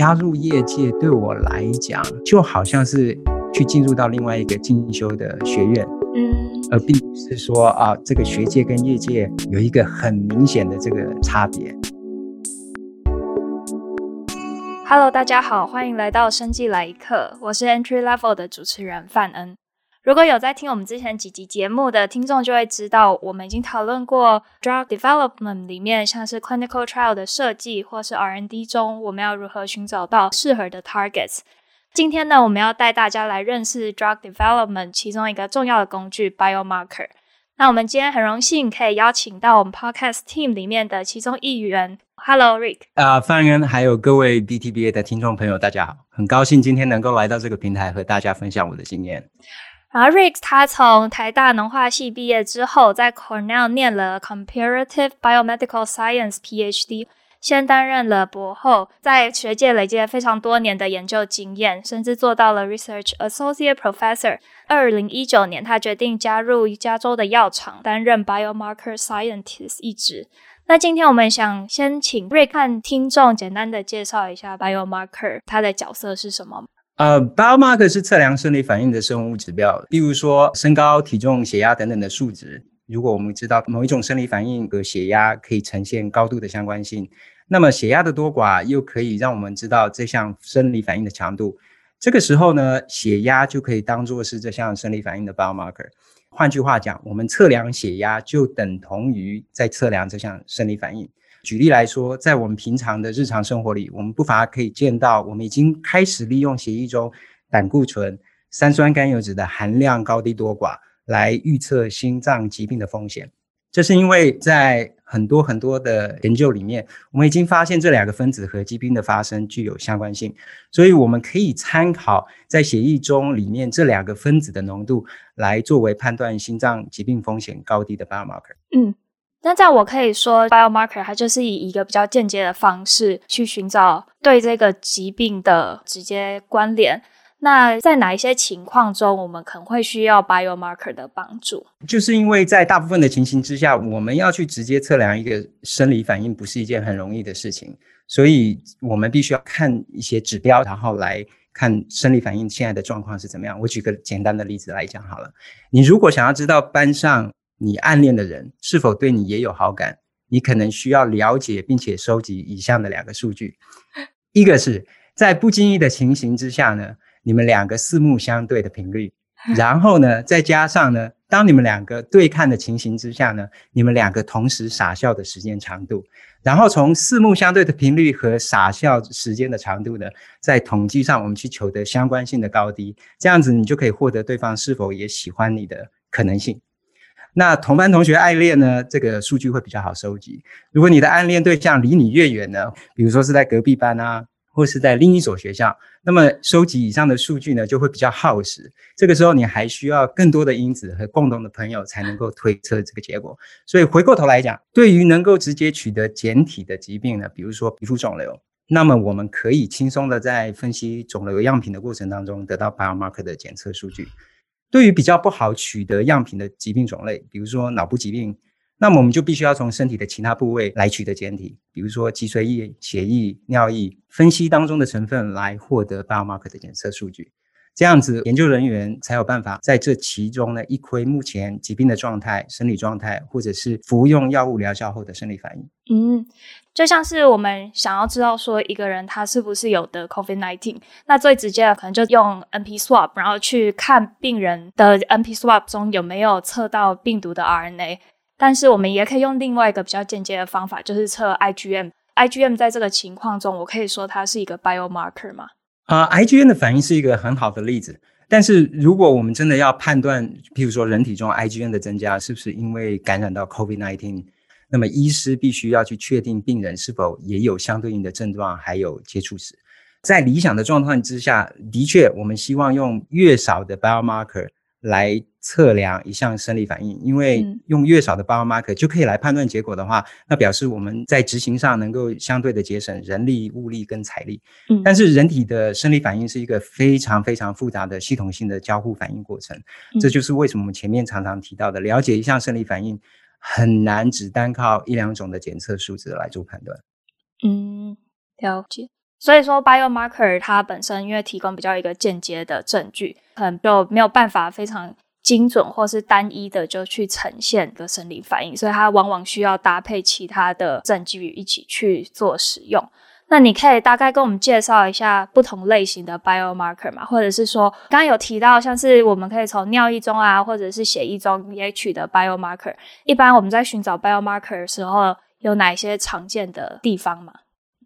加入业界对我来讲，就好像是去进入到另外一个进修的学院，嗯，而并不是说啊，这个学界跟业界有一个很明显的这个差别。Hello，大家好，欢迎来到生计来一课，我是 Entry Level 的主持人范恩。如果有在听我们之前几集节目的听众，就会知道我们已经讨论过 drug development 里面像是 clinical trial 的设计，或是 R&D 中我们要如何寻找到适合的 targets。今天呢，我们要带大家来认识 drug development 其中一个重要的工具 biomarker。那我们今天很荣幸可以邀请到我们 podcast team 里面的其中一员，Hello Rick。啊，范恩，还有各位 BTBA 的听众朋友，大家好，很高兴今天能够来到这个平台和大家分享我的经验。然后 Rick 他从台大农化系毕业之后，在 Cornell 念了 Comparative Biomedical Science PhD，先担任了博后，在学界累积了非常多年的研究经验，甚至做到了 Research Associate Professor。二零一九年，他决定加入加州的药厂，担任 Biomarker Scientist 一职。那今天我们想先请 Rick 和听众简单的介绍一下 Biomarker，它的角色是什么？呃、，biomarker 是测量生理反应的生物指标，例如说身高、体重、血压等等的数值。如果我们知道某一种生理反应和血压可以呈现高度的相关性，那么血压的多寡又可以让我们知道这项生理反应的强度。这个时候呢，血压就可以当做是这项生理反应的 biomarker。换句话讲，我们测量血压就等同于在测量这项生理反应。举例来说，在我们平常的日常生活里，我们不乏可以见到，我们已经开始利用血液中胆固醇、三酸甘油酯的含量高低多寡来预测心脏疾病的风险。这是因为在很多很多的研究里面，我们已经发现这两个分子和疾病的发生具有相关性，所以我们可以参考在血液中里面这两个分子的浓度，来作为判断心脏疾病风险高低的 biomarker。嗯。那这样我可以说，biomarker 它就是以一个比较间接的方式去寻找对这个疾病的直接关联。那在哪一些情况中，我们可能会需要 biomarker 的帮助？就是因为在大部分的情形之下，我们要去直接测量一个生理反应，不是一件很容易的事情，所以我们必须要看一些指标，然后来看生理反应现在的状况是怎么样。我举个简单的例子来讲好了，你如果想要知道班上，你暗恋的人是否对你也有好感？你可能需要了解并且收集以下的两个数据：一个是在不经意的情形之下呢，你们两个四目相对的频率；然后呢，再加上呢，当你们两个对看的情形之下呢，你们两个同时傻笑的时间长度。然后从四目相对的频率和傻笑时间的长度呢，在统计上我们去求得相关性的高低，这样子你就可以获得对方是否也喜欢你的可能性。那同班同学爱恋呢？这个数据会比较好收集。如果你的暗恋对象离你越远呢，比如说是在隔壁班啊，或是在另一所学校，那么收集以上的数据呢，就会比较耗时。这个时候你还需要更多的因子和共同的朋友才能够推测这个结果。所以回过头来讲，对于能够直接取得检体的疾病呢，比如说皮肤肿瘤，那么我们可以轻松的在分析肿瘤样品的过程当中得到 biomarker 的检测数据。对于比较不好取得样品的疾病种类，比如说脑部疾病，那么我们就必须要从身体的其他部位来取得检体，比如说脊髓液、血液、尿液，分析当中的成分来获得 biomarker 的检测数据。这样子，研究人员才有办法在这其中呢，一窥目前疾病的状态、生理状态，或者是服用药物疗效后的生理反应。嗯，就像是我们想要知道说一个人他是不是有得 COVID-19，那最直接的可能就用 NP swap，然后去看病人的 NP swap 中有没有测到病毒的 RNA。但是我们也可以用另外一个比较间接的方法，就是测 IgM。IgM 在这个情况中，我可以说它是一个 biomarker 吗？啊、，IgN 的反应是一个很好的例子。但是，如果我们真的要判断，譬如说人体中 IgN 的增加是不是因为感染到 COVID-19，那么医师必须要去确定病人是否也有相对应的症状，还有接触史。在理想的状况之下，的确，我们希望用越少的 biomarker 来测量一项生理反应，因为用越少的 biomarker 就可以来判断结果的话，那表示我们在执行上能够相对的节省人力、物力跟财力。嗯，但是人体的生理反应是一个非常非常复杂的系统性的交互反应过程，这就是为什么我们前面常常提到的，了解一项生理反应很难只单靠一两种的检测数值来做判断。嗯，了解。所以说，biomarker 它本身因为提供比较一个间接的证据，可能就没有办法非常精准或是单一的就去呈现一个生理反应，所以它往往需要搭配其他的证据一起去做使用。那你可以大概跟我们介绍一下不同类型的 biomarker 嘛？或者是说，刚刚有提到像是我们可以从尿液中啊，或者是血液中也取得 biomarker。一般我们在寻找 biomarker 的时候，有哪一些常见的地方吗？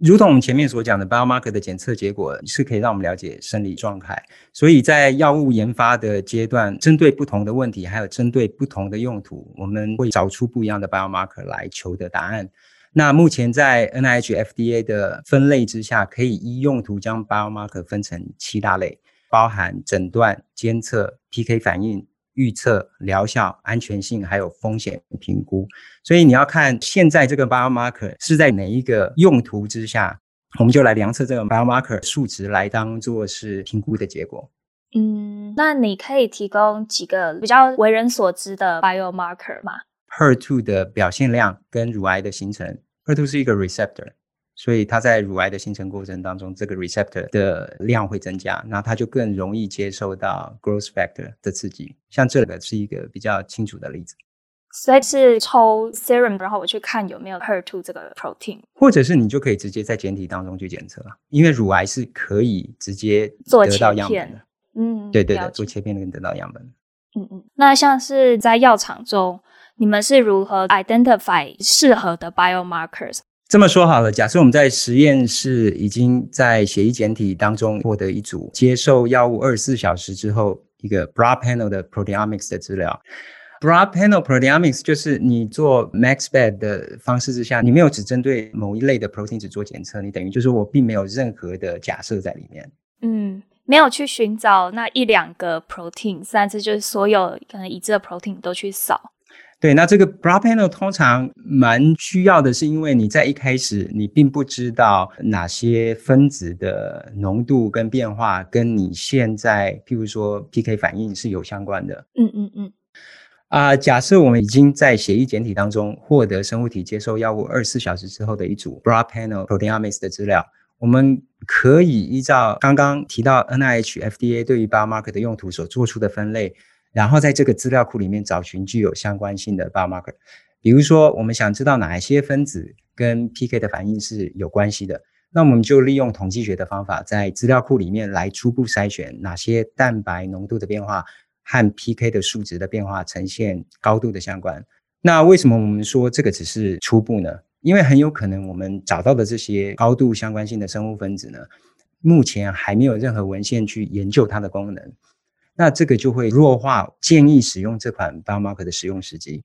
如同我们前面所讲的，biomarker 的检测结果是可以让我们了解生理状态，所以在药物研发的阶段，针对不同的问题，还有针对不同的用途，我们会找出不一样的 biomarker 来求得答案。那目前在 NIH FDA 的分类之下，可以依用途将 biomarker 分成七大类，包含诊断、监测、PK 反应。预测疗效、安全性，还有风险评估，所以你要看现在这个 biomarker 是在哪一个用途之下，我们就来量测这个 biomarker 数值来当做是评估的结果。嗯，那你可以提供几个比较为人所知的 biomarker 吗？HER2 的表现量跟乳癌的形成，HER2 是一个 receptor。所以它在乳癌的形成过程当中，这个 receptor 的量会增加，那它就更容易接受到 growth factor 的刺激。像这个是一个比较清楚的例子。所以是抽 serum，然后我去看有没有 HER2 这个 protein，或者是你就可以直接在检体当中去检测，因为乳癌是可以直接得到样本的。嗯，对对对，做切片能得到样本。嗯嗯。那像是在药厂中，你们是如何 identify 适合的 biomarkers？这么说好了，假设我们在实验室已经在血液检体当中获得一组接受药物二十四小时之后一个 broad panel 的 proteomics 的资料。broad panel proteomics 就是你做 max spec 的方式之下，你没有只针对某一类的 protein 只做检测，你等于就是我并没有任何的假设在里面。嗯，没有去寻找那一两个 protein，甚至就是所有可能已知的 protein 都去扫。对，那这个 broad panel 通常蛮需要的，是因为你在一开始你并不知道哪些分子的浓度跟变化跟你现在譬如说 PK 反应是有相关的。嗯嗯嗯。啊、呃，假设我们已经在血液检体当中获得生物体接受药物二十四小时之后的一组 broad panel proteomics 的资料，我们可以依照刚刚提到 NIH FDA 对于 biomarker 的用途所做出的分类。然后在这个资料库里面找寻具有相关性的 biomarker，比如说我们想知道哪一些分子跟 PK 的反应是有关系的，那我们就利用统计学的方法，在资料库里面来初步筛选哪些蛋白浓度的变化和 PK 的数值的变化呈现高度的相关。那为什么我们说这个只是初步呢？因为很有可能我们找到的这些高度相关性的生物分子呢，目前还没有任何文献去研究它的功能。那这个就会弱化建议使用这款 biomarker 的使用时机。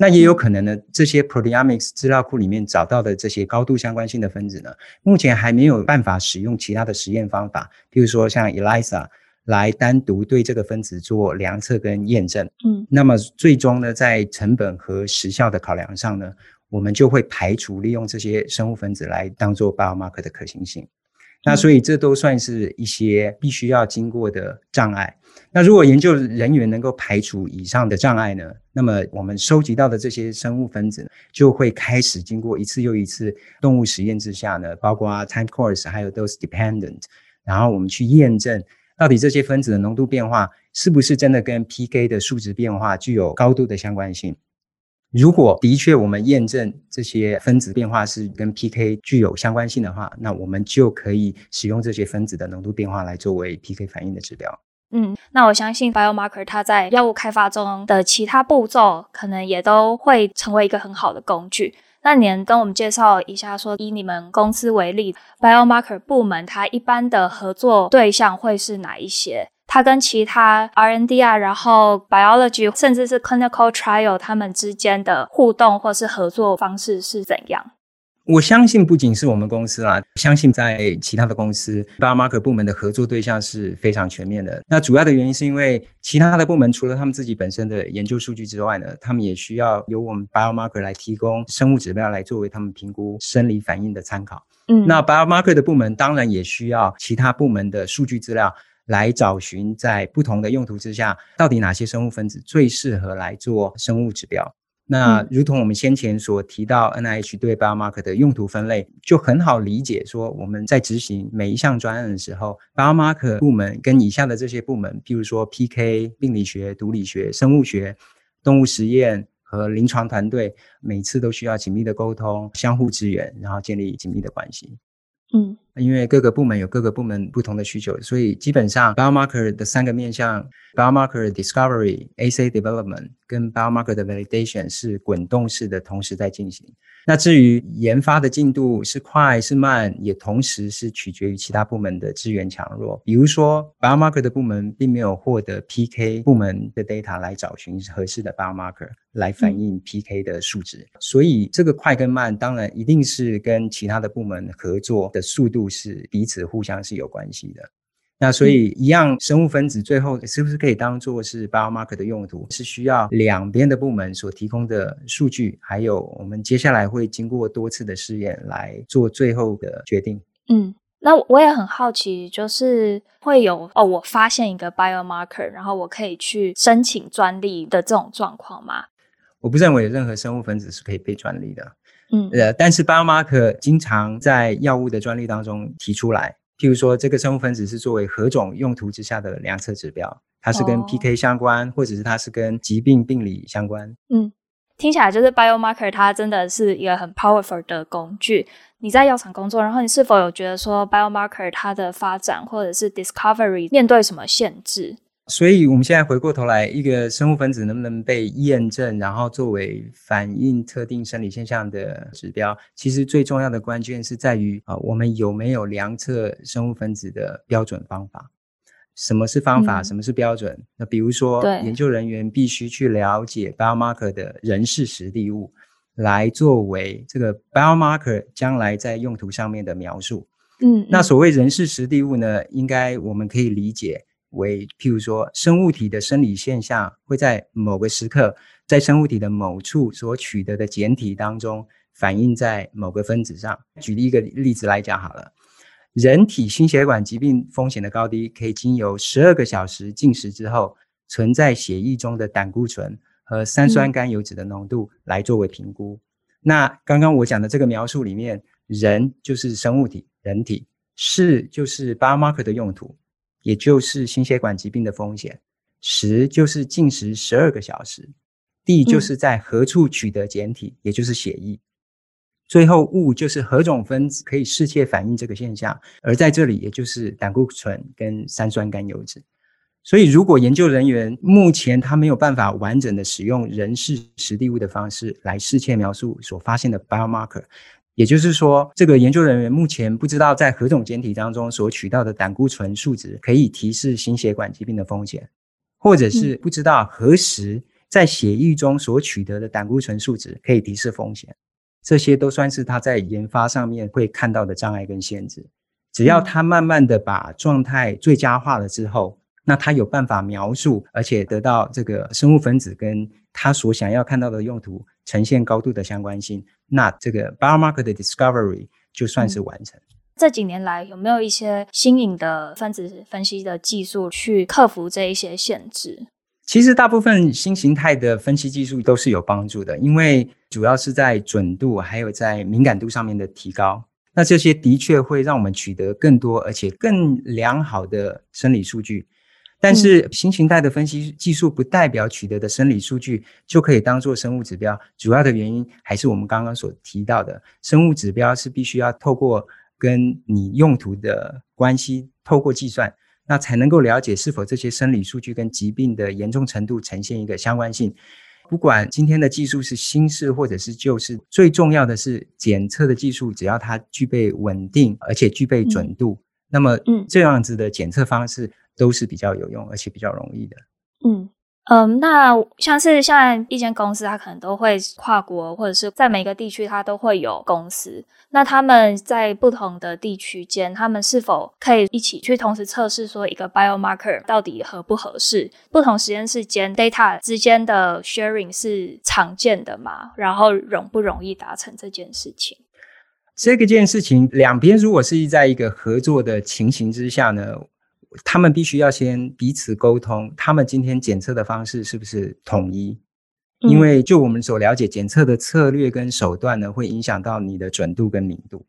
那也有可能呢，这些 proteomics 资料库里面找到的这些高度相关性的分子呢，目前还没有办法使用其他的实验方法，比如说像 ELISA 来单独对这个分子做量测跟验证。嗯，那么最终呢，在成本和时效的考量上呢，我们就会排除利用这些生物分子来当做 biomarker 的可行性。那所以这都算是一些必须要经过的障碍。那如果研究人员能够排除以上的障碍呢，那么我们收集到的这些生物分子就会开始经过一次又一次动物实验之下呢，包括 time course 还有 dose dependent，然后我们去验证到底这些分子的浓度变化是不是真的跟 PK 的数值变化具有高度的相关性。如果的确我们验证这些分子变化是跟 PK 具有相关性的话，那我们就可以使用这些分子的浓度变化来作为 PK 反应的指标。嗯，那我相信 biomarker 它在药物开发中的其他步骤，可能也都会成为一个很好的工具。那你能跟我们介绍一下说，说以你们公司为例，biomarker 部门它一般的合作对象会是哪一些？它跟其他 R N D 啊，然后 biology 甚至是 clinical trial 他们之间的互动或是合作方式是怎样？我相信不仅是我们公司啦，相信在其他的公司，biomarker 部门的合作对象是非常全面的。那主要的原因是因为其他的部门除了他们自己本身的研究数据之外呢，他们也需要由我们 biomarker 来提供生物指标来作为他们评估生理反应的参考。嗯，那 biomarker 的部门当然也需要其他部门的数据资料来找寻在不同的用途之下，到底哪些生物分子最适合来做生物指标。那如同我们先前所提到，NIH 对 biomarker 的用途分类就很好理解。说我们在执行每一项专案的时候，biomarker 部门跟以下的这些部门，譬如说 PK、病理学、毒理学、生物学、动物实验和临床团队，每次都需要紧密的沟通、相互支援，然后建立紧密的关系。嗯，因为各个部门有各个部门不同的需求，所以基本上 biomarker 的三个面向：biomarker discovery、assay development 跟 biomarker 的 validation 是滚动式的，同时在进行。那至于研发的进度是快是慢，也同时是取决于其他部门的资源强弱。比如说，biomarker 的部门并没有获得 PK 部门的 data 来找寻合适的 biomarker 来反映 PK 的数值，嗯、所以这个快跟慢，当然一定是跟其他的部门合作的速度是彼此互相是有关系的。那所以一样，生物分子最后是不是可以当做是 biomarker 的用途，是需要两边的部门所提供的数据，还有我们接下来会经过多次的试验来做最后的决定。嗯，那我也很好奇，就是会有哦，我发现一个 biomarker，然后我可以去申请专利的这种状况吗？我不认为任何生物分子是可以被专利的。嗯，呃，但是 biomarker 经常在药物的专利当中提出来。譬如说，这个生物分子是作为何种用途之下的量测指标，它是跟 PK 相关，哦、或者是它是跟疾病病理相关。嗯，听起来就是 biomarker 它真的是一个很 powerful 的工具。你在药厂工作，然后你是否有觉得说 biomarker 它的发展或者是 discovery 面对什么限制？所以，我们现在回过头来，一个生物分子能不能被验证，然后作为反映特定生理现象的指标，其实最重要的关键是在于啊，我们有没有量测生物分子的标准方法？什么是方法？嗯、什么是标准？那比如说，研究人员必须去了解 biomarker 的人事实地物，来作为这个 biomarker 将来在用途上面的描述。嗯，嗯，那所谓人事实地物呢，应该我们可以理解。为譬如说，生物体的生理现象会在某个时刻，在生物体的某处所取得的简体当中反映在某个分子上。举例一个例子来讲好了，人体心血管疾病风险的高低，可以经由十二个小时进食之后存在血液中的胆固醇和三酸甘油脂的浓度来作为评估。嗯、那刚刚我讲的这个描述里面，人就是生物体，人体，是就是 biomarker 的用途。也就是心血管疾病的风险，十就是进食十二个小时，地就是在何处取得简体，嗯、也就是血液，最后物就是何种分子可以适切反映这个现象，而在这里也就是胆固醇跟三酸甘油脂。所以，如果研究人员目前他没有办法完整的使用人事实地物的方式来适切描述所发现的 biomarker。也就是说，这个研究人员目前不知道在何种简体当中所取到的胆固醇数值可以提示心血管疾病的风险，或者是不知道何时在血液中所取得的胆固醇数值可以提示风险，这些都算是他在研发上面会看到的障碍跟限制。只要他慢慢的把状态最佳化了之后，那他有办法描述，而且得到这个生物分子跟他所想要看到的用途呈现高度的相关性，那这个 biomarker 的 discovery 就算是完成。嗯，这几年来有没有一些新颖的分子分析的技术去克服这一些限制？其实大部分新形态的分析技术都是有帮助的，因为主要是在准度还有在敏感度上面的提高。那这些的确会让我们取得更多而且更良好的生理数据。但是新形态的分析技术不代表取得的生理数据就可以当做生物指标，主要的原因还是我们刚刚所提到的，生物指标是必须要透过跟你用途的关系，透过计算，那才能够了解是否这些生理数据跟疾病的严重程度呈现一个相关性。不管今天的技术是新式或者是旧式，最重要的是检测的技术，只要它具备稳定而且具备准度，嗯、那么这样子的检测方式。都是比较有用，而且比较容易的。嗯嗯，那像是像一间公司，它可能都会跨国，或者是在每个地区，它都会有公司。那他们在不同的地区间，他们是否可以一起去同时测试，说一个 biomarker 到底合不合适？不同实验室间 data 之间的 sharing 是常见的吗？然后容不容易达成这件事情？这个件事情，两边如果是在一个合作的情形之下呢？他们必须要先彼此沟通，他们今天检测的方式是不是统一？因为就我们所了解，检测的策略跟手段呢，会影响到你的准度跟明度。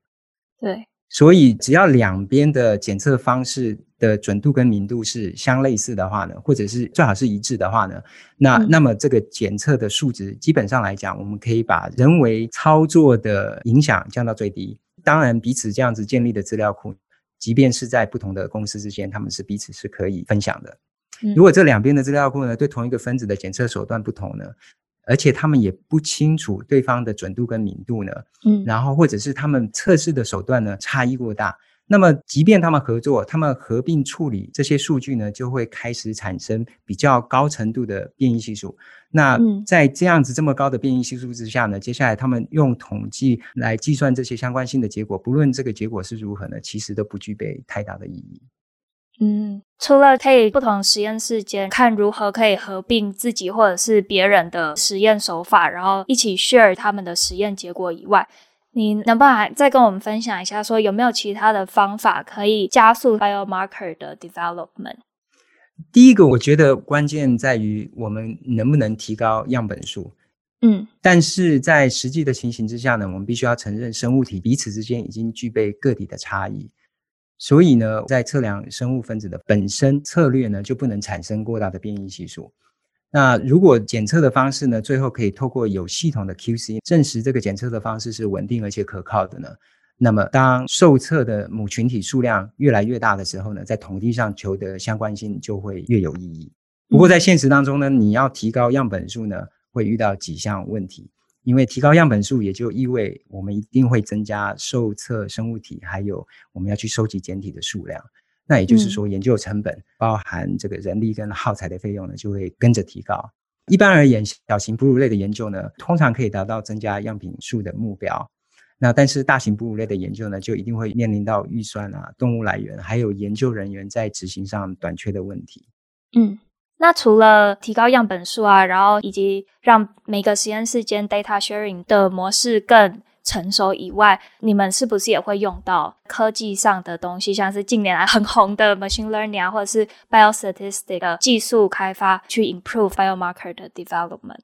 对，所以只要两边的检测方式的准度跟明度是相类似的话呢，或者是最好是一致的话呢，那、嗯、那么这个检测的数值基本上来讲，我们可以把人为操作的影响降到最低。当然，彼此这样子建立的资料库，即便是在不同的公司之间，他们是彼此是可以分享的。如果这两边的资料库呢，对同一个分子的检测手段不同呢，而且他们也不清楚对方的准度跟敏度呢，嗯，然后或者是他们测试的手段呢差异过大，那么即便他们合作，他们合并处理这些数据呢，就会开始产生比较高程度的变异系数。那在这样子这么高的变异系数之下呢，接下来他们用统计来计算这些相关性的结果，不论这个结果是如何呢，其实都不具备太大的意义。嗯，除了可以不同实验室间看如何可以合并自己或者是别人的实验手法，然后一起 share 他们的实验结果以外，你能不能再跟我们分享一下，说有没有其他的方法可以加速 biomarker 的 development？第一个，我觉得关键在于我们能不能提高样本数。嗯，但是在实际的情形之下呢，我们必须要承认生物体彼此之间已经具备个体的差异。所以呢，在测量生物分子的本身策略呢，就不能产生过大的变异系数。那如果检测的方式呢，最后可以透过有系统的 QC 证实这个检测的方式是稳定而且可靠的呢，那么当受测的母群体数量越来越大的时候呢，在统计上求得相关性就会越有意义。不过在现实当中呢，你要提高样本数呢，会遇到几项问题。因为提高样本数，也就意味我们一定会增加受测生物体，还有我们要去收集检体的数量。那也就是说，研究成本包含这个人力跟耗材的费用呢，就会跟着提高。一般而言，小型哺乳类的研究呢，通常可以达到增加样品数的目标。那但是大型哺乳类的研究呢，就一定会面临到预算啊、动物来源，还有研究人员在执行上短缺的问题。嗯。那除了提高样本数啊，然后以及让每个实验室间 data sharing 的模式更成熟以外，你们是不是也会用到科技上的东西，像是近年来很红的 machine learning 啊，或者是 biostatistic 的技术开发，去 improve biomarker 的 development？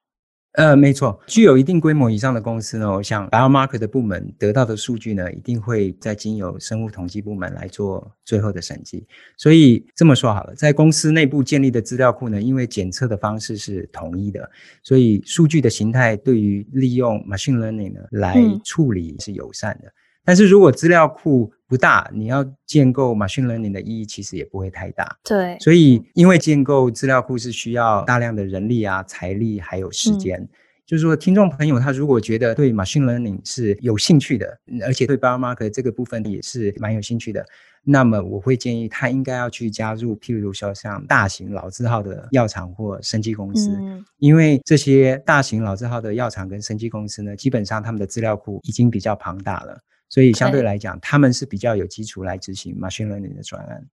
呃，没错，具有一定规模以上的公司呢，我想 biomarker 的部门得到的数据呢，一定会再经由生物统计部门来做最后的审计。所以这么说好了，在公司内部建立的资料库呢，因为检测的方式是统一的，所以数据的形态对于利用 machine learning 呢来处理是友善的。嗯但是如果资料库不大，你要建构 machine learning 的意义其实也不会太大。对，所以因为建构资料库是需要大量的人力啊、财力还有时间。嗯、就是说，听众朋友他如果觉得对 machine learning 是有兴趣的，而且对 biomarker 这个部分也是蛮有兴趣的，那么我会建议他应该要去加入，譬如说像大型老字号的药厂或生技公司，嗯、因为这些大型老字号的药厂跟生技公司呢，基本上他们的资料库已经比较庞大了。所以相对来讲，他们是比较有基础来执行 machine learning 的专案。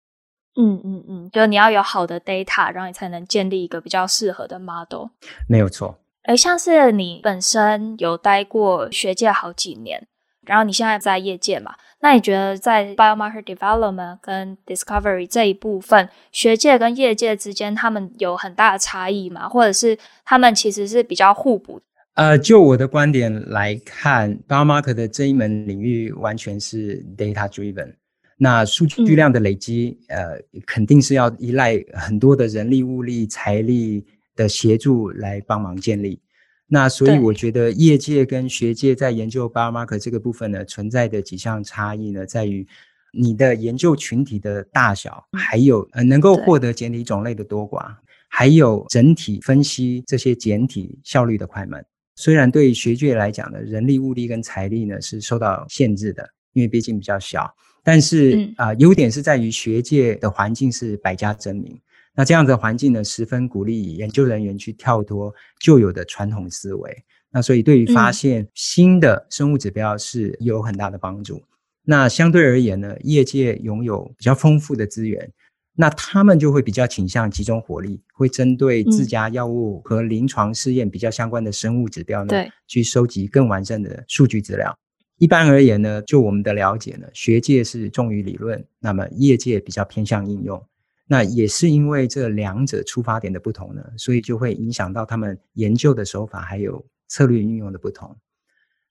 嗯嗯嗯，就你要有好的 data，然后你才能建立一个比较适合的 model。没有错。而，像是你本身有待过学界好几年，然后你现在在业界嘛，那你觉得在 biomarker development 跟 discovery 这一部分，学界跟业界之间，他们有很大的差异吗？或者是他们其实是比较互补？呃，就我的观点来看，biomarker 的这一门领域完全是 data driven。那数据量的累积，嗯、呃，肯定是要依赖很多的人力、物力、财力的协助来帮忙建立。那所以我觉得业界跟学界在研究 biomarker 这个部分呢，存在的几项差异呢，在于你的研究群体的大小，还有呃能够获得简体种类的多寡，还有整体分析这些简体效率的快慢。虽然对学界来讲呢，人力、物力跟财力呢是受到限制的，因为毕竟比较小。但是啊，优点是在于学界的环境是百家争鸣。那这样的环境呢，十分鼓励研究人员去跳脱旧有的传统思维。那所以对于发现新的生物指标是有很大的帮助。那相对而言呢，业界拥有比较丰富的资源。那他们就会比较倾向集中火力，会针对自家药物和临床试验比较相关的生物指标呢，对，去收集更完善的数据资料。一般而言呢，就我们的了解呢，学界是重于理论，那么业界比较偏向应用。那也是因为这两者出发点的不同呢，所以就会影响到他们研究的手法还有策略运用的不同。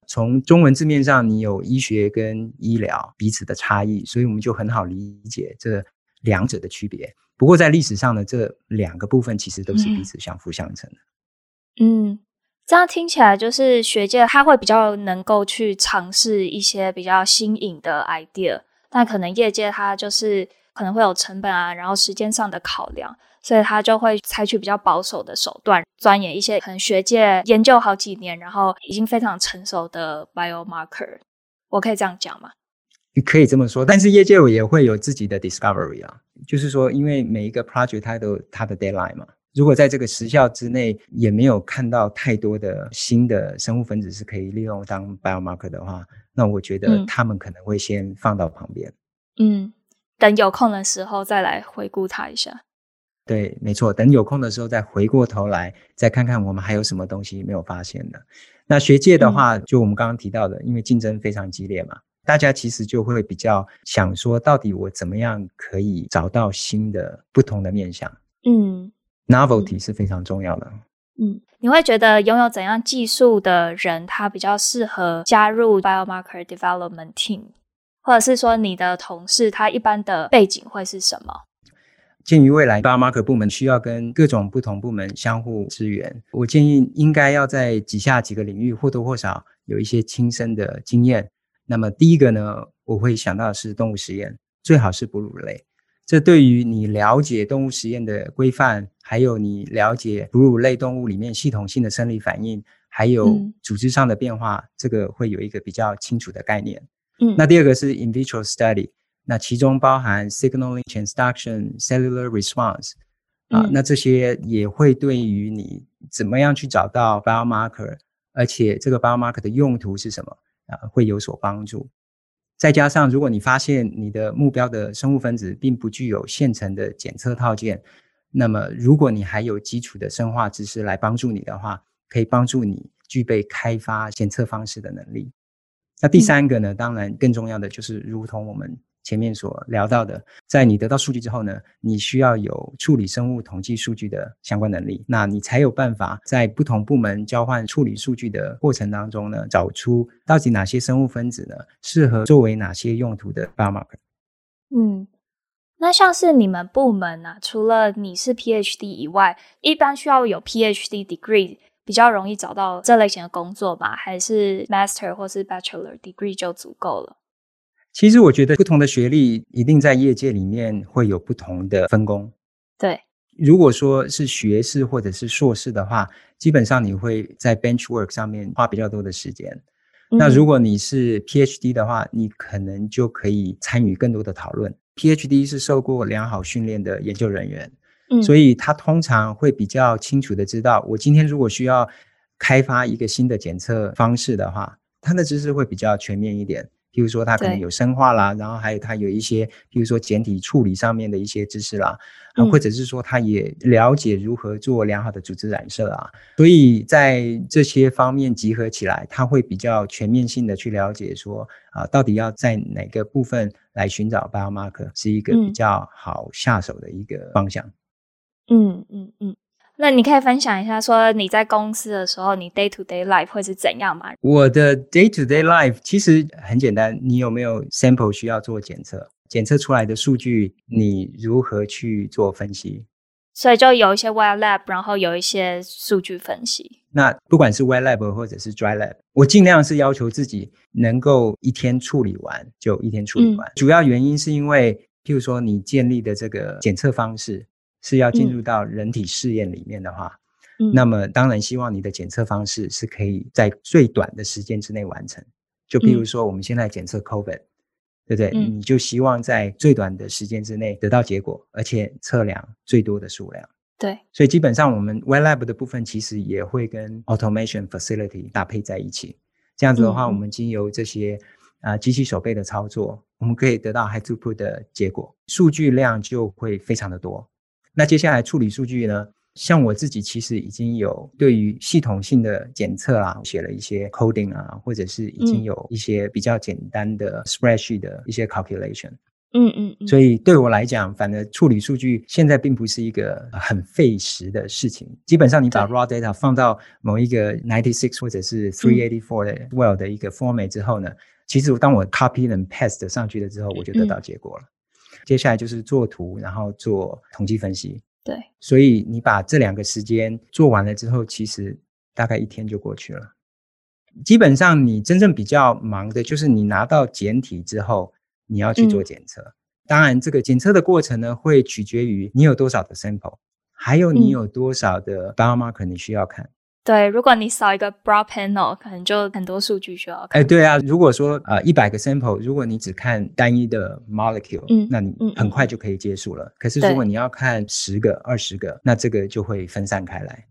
从中文字面上，你有医学跟医疗彼此的差异，所以我们就很好理解这两者的区别。不过在历史上呢，这两个部分其实都是彼此相辅相成的。嗯，这样听起来就是学界他会比较能够去尝试一些比较新颖的 idea，但可能业界它就是。可能会有成本啊，然后时间上的考量，所以他就会采取比较保守的手段，钻研一些可能学界研究好几年，然后已经非常成熟的 biomarker。我可以这样讲吗？你可以这么说，但是业界也会有自己的 discovery 啊，就是说，因为每一个 project 它都它的 deadline 嘛。如果在这个时效之内也没有看到太多的新的生物分子是可以利用当 biomarker 的话，那我觉得他们可能会先放到旁边。嗯。等有空的时候再来回顾它一下。对，没错。等有空的时候再回过头来，再看看我们还有什么东西没有发现的。那学界的话，嗯、就我们刚刚提到的，因为竞争非常激烈嘛，大家其实就会比较想说，到底我怎么样可以找到新的、不同的面向？嗯，novelty 是非常重要的。嗯，你会觉得拥有怎样技术的人，他比较适合加入 biomarker development team？或者是说，你的同事他一般的背景会是什么？鉴于未来 biomarker 部门需要跟各种不同部门相互支援，我建议应该要在以下几个领域或多或少有一些亲身的经验。那么第一个呢，我会想到的是动物实验，最好是哺乳类。这对于你了解动物实验的规范，还有你了解哺乳类动物里面系统性的生理反应，还有组织上的变化，嗯、这个会有一个比较清楚的概念。嗯，那第二个是 in vitro study，那其中包含 signaling transduction、cellular response，啊，嗯、那这些也会对于你怎么样去找到 biomarker，而且这个 biomarker 的用途是什么啊，会有所帮助。再加上如果你发现你的目标的生物分子并不具有现成的检测套件，那么如果你还有基础的生化知识来帮助你的话，可以帮助你具备开发检测方式的能力。那第三个呢，当然更重要的就是，如同我们前面所聊到的，在你得到数据之后呢，你需要有处理生物统计数据的相关能力，那你才有办法在不同部门交换处理数据的过程当中呢，找出到底哪些生物分子呢，适合作为哪些用途的 biomarker。嗯，那像是你们部门啊，除了你是 PhD 以外，一般需要有 PhD degree。比较容易找到这类型的工作吧，还是 Master 或是 Bachelor degree 就足够了？其实我觉得不同的学历一定在业界里面会有不同的分工。对，如果说是学士或者是硕士的话，基本上你会在 bench work 上面花比较多的时间。嗯、那如果你是 PhD 的话，你可能就可以参与更多的讨论。PhD 是受过良好训练的研究人员。所以他通常会比较清楚的知道，我今天如果需要开发一个新的检测方式的话，他的知识会比较全面一点。譬如说，他可能有生化啦，然后还有他有一些，譬如说简体处理上面的一些知识啦，或者是说他也了解如何做良好的组织染色啊。所以在这些方面集合起来，他会比较全面性的去了解说啊，到底要在哪个部分来寻找 biomarker 是一个比较好下手的一个方向。嗯嗯嗯，那你可以分享一下，说你在公司的时候，你 day to day life 会是怎样吗？我的 day to day life 其实很简单，你有没有 sample 需要做检测？检测出来的数据，你如何去做分析？所以就有一些 wet lab，然后有一些数据分析。那不管是 wet lab 或者是 dry lab，我尽量是要求自己能够一天处理完就一天处理完。嗯、主要原因是因为，譬如说你建立的这个检测方式。是要进入到人体试验里面的话，嗯，那么当然希望你的检测方式是可以在最短的时间之内完成。就比如说我们现在检测 COVID，嗯，对不对？嗯，你就希望在最短的时间之内得到结果，而且测量最多的数量。对，所以基本上我们 wet lab 的部分其实也会跟 automation facility 搭配在一起。这样子的话，嗯，我们经由这些啊机器手背的操作，我们可以得到 high throughput 的结果，数据量就会非常的多。那接下来处理数据呢？像我自己其实已经有对于系统性的检测啊，写了一些 coding 啊，或者是已经有一些比较简单的 spreadsheet 的一些 calculation。嗯嗯嗯。所以对我来讲，反而处理数据现在并不是一个很费时的事情。基本上，你把 raw data 放到某一个 ninety six 或者是 three eighty four 的 well 的一个 format 之后呢，其实当我 copy and paste 上去了之后，我就得到结果了。接下来就是做图，然后做统计分析。对，所以你把这两个时间做完了之后，其实大概一天就过去了。基本上，你真正比较忙的就是你拿到简体之后，你要去做检测。嗯、当然，这个检测的过程呢，会取决于你有多少的 sample，还有你有多少的 biomarker 你需要看。嗯、对，如果你少一个 broad panel，可能就很多数据需要看。哎，对啊，如果说呃一百个 sample，如果你只看单一的 molecule，嗯，那你很快就可以结束了。嗯、可是如果你要看十个、二十个，那这个就会分散开来。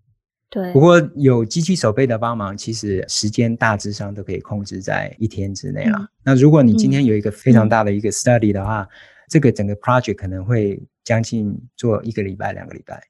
对，不过有机器手背的帮忙，其实时间大致上都可以控制在一天之内了。嗯、那如果你今天有一个非常大的一个 study 的话，嗯、这个整个 project 可能会将近做一个礼拜、两个礼拜。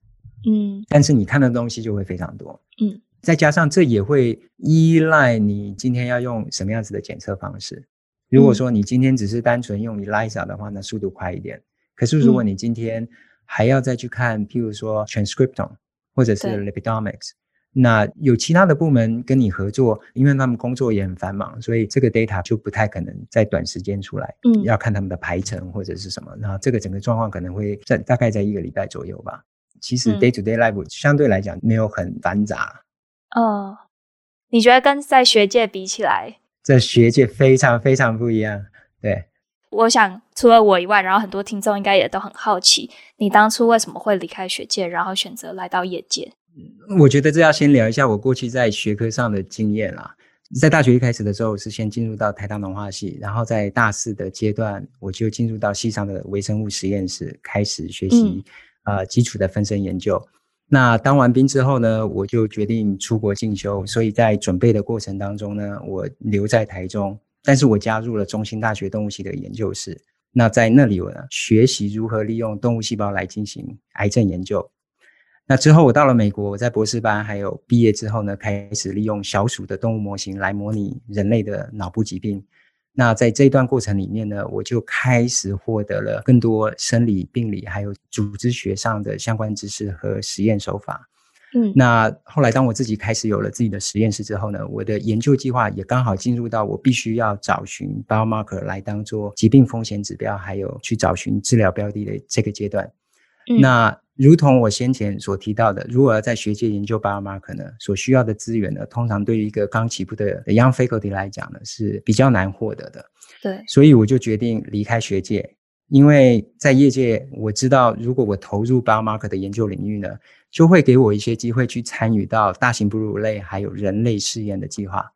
嗯，但是你看的东西就会非常多。嗯，再加上这也会依赖你今天要用什么样子的检测方式。如果说你今天只是单纯用 ELISA 的话，那速度快一点。可是如果你今天还要再去看，譬如说 transcriptome。或者是 lipidomics，那有其他的部门跟你合作，因为他们工作也很繁忙，所以这个 data 就不太可能在短时间出来。嗯，要看他们的排程或者是什么，那这个整个状况可能会在大概在一个礼拜左右吧。其实 day to day life 相对来讲没有很繁杂。哦，你觉得跟在学界比起来，在学界非常非常不一样。对。我想，除了我以外，然后很多听众应该也都很好奇，你当初为什么会离开学界，然后选择来到业界？我觉得这要先聊一下我过去在学科上的经验啦。在大学一开始的时候，我是先进入到台大农化系，然后在大四的阶段，我就进入到系上的微生物实验室，开始学习呃、基础的分生研究。那当完兵之后呢，我就决定出国进修，所以在准备的过程当中呢，我留在台中。但是我加入了中兴大学动物系的研究室，那在那里我呢学习如何利用动物细胞来进行癌症研究。那之后我到了美国，我在博士班还有毕业之后呢，开始利用小鼠的动物模型来模拟人类的脑部疾病。那在这一段过程里面呢，我就开始获得了更多生理、病理还有组织学上的相关知识和实验手法。嗯，那后来当我自己开始有了自己的实验室之后呢，我的研究计划也刚好进入到我必须要找寻 biomarker 来当做疾病风险指标，还有去找寻治疗标的的这个阶段。嗯，那如同我先前所提到的，如果要在学界研究 biomarker 呢，所需要的资源呢，通常对于一个刚起步的 young faculty 来讲呢，是比较难获得的。对，所以我就决定离开学界。因为在业界，我知道如果我投入 biomarker 的研究领域呢，就会给我一些机会去参与到大型哺乳类还有人类试验的计划。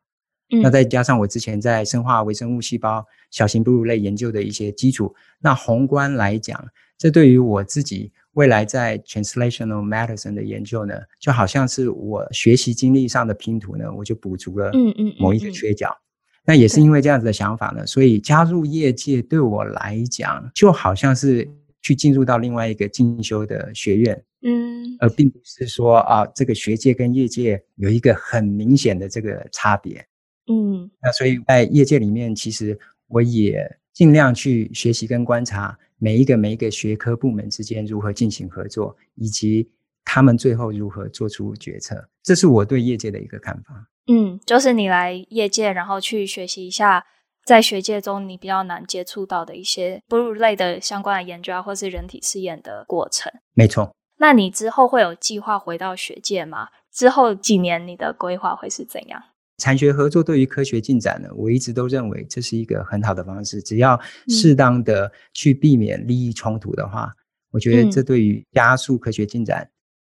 嗯，那再加上我之前在生化微生物细胞、小型哺乳类研究的一些基础，那宏观来讲，这对于我自己未来在 translational medicine 的研究呢，就好像是我学习经历上的拼图呢，我就补足了嗯嗯某一个缺角。嗯嗯嗯那也是因为这样子的想法呢，所以加入业界对我来讲，就好像是去进入到另外一个进修的学院，嗯，而并不是说啊，这个学界跟业界有一个很明显的这个差别，嗯，那所以在业界里面，其实我也尽量去学习跟观察每一个每一个学科部门之间如何进行合作，以及他们最后如何做出决策，这是我对业界的一个看法。嗯，就是你来业界，然后去学习一下，在学界中你比较难接触到的一些哺乳类的相关的研究啊，或是人体试验的过程。没错。那你之后会有计划回到学界吗？之后几年你的规划会是怎样？产学合作对于科学进展呢，我一直都认为这是一个很好的方式。只要适当的去避免利益冲突的话，嗯、我觉得这对于加速科学进展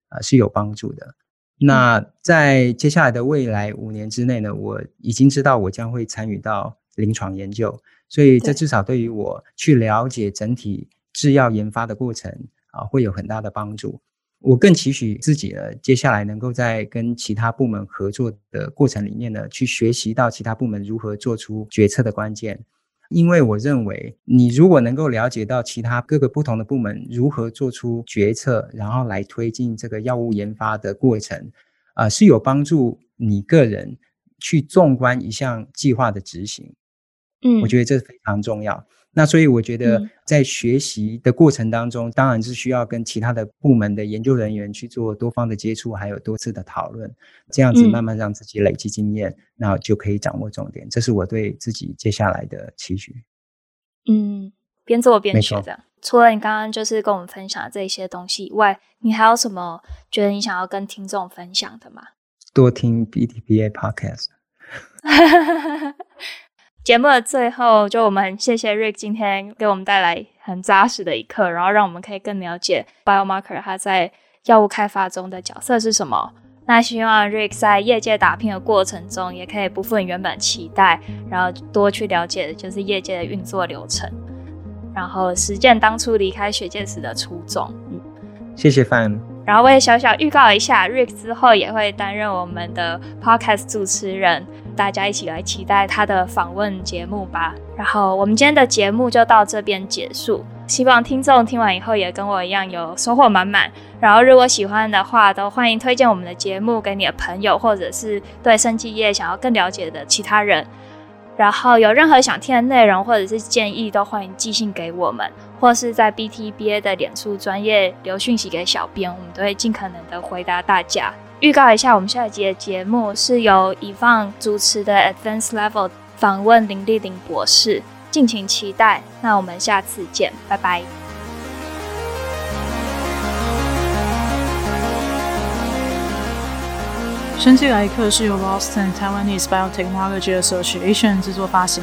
啊、呃、是有帮助的。那在接下来的未来五年之内呢，我已经知道我将会参与到临床研究，所以这至少对于我去了解整体制药研发的过程啊，会有很大的帮助。我更期许自己呢，接下来能够在跟其他部门合作的过程里面呢，去学习到其他部门如何做出决策的关键。因为我认为，你如果能够了解到其他各个不同的部门如何做出决策，然后来推进这个药物研发的过程，啊、呃，是有帮助你个人去纵观一项计划的执行。嗯，我觉得这非常重要。那所以我觉得在学习的过程当中，嗯、当然是需要跟其他的部门的研究人员去做多方的接触，还有多次的讨论，这样子慢慢让自己累积经验，那、嗯、就可以掌握重点。这是我对自己接下来的期许。嗯，边做边学这样。除了你刚刚就是跟我们分享这些东西以外，你还有什么觉得你想要跟听众分享的吗？多听 BTPA Podcast。节目的最后，就我们谢谢 Rick 今天给我们带来很扎实的一课，然后让我们可以更了解 biomarker 它在药物开发中的角色是什么。那希望 Rick 在业界打拼的过程中，也可以不负原本期待，然后多去了解就是业界的运作流程，然后实践当初离开学界时的初衷。嗯，谢谢范。然后我也小小预告一下，Rick 之后也会担任我们的 Podcast 主持人。大家一起来期待他的访问节目吧。然后我们今天的节目就到这边结束，希望听众听完以后也跟我一样有收获满满。然后如果喜欢的话，都欢迎推荐我们的节目给你的朋友，或者是对生技业想要更了解的其他人。然后有任何想听的内容或者是建议，都欢迎寄信给我们，或是在 BTBA 的脸书专业留讯息给小编，我们都会尽可能的回答大家。预告一下，我们下一集的节目是由以放主持的 Advanced Level 访问林立玲博士，敬请期待。那我们下次见，拜拜。生技来客是由 Boston Taiwanese Biotechnology Association 制作发行，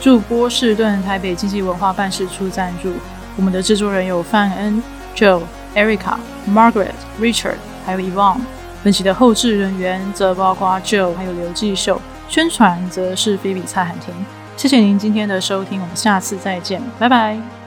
驻波士顿台北经济文化办事处赞助。我们的制作人有范恩、Joe、Erica、Margaret、Richard，还有 Yvonne。本期的后制人员则包括 Joe 还有刘继秀，宣传则是菲比蔡涵婷。谢谢您今天的收听，我们下次再见，拜拜。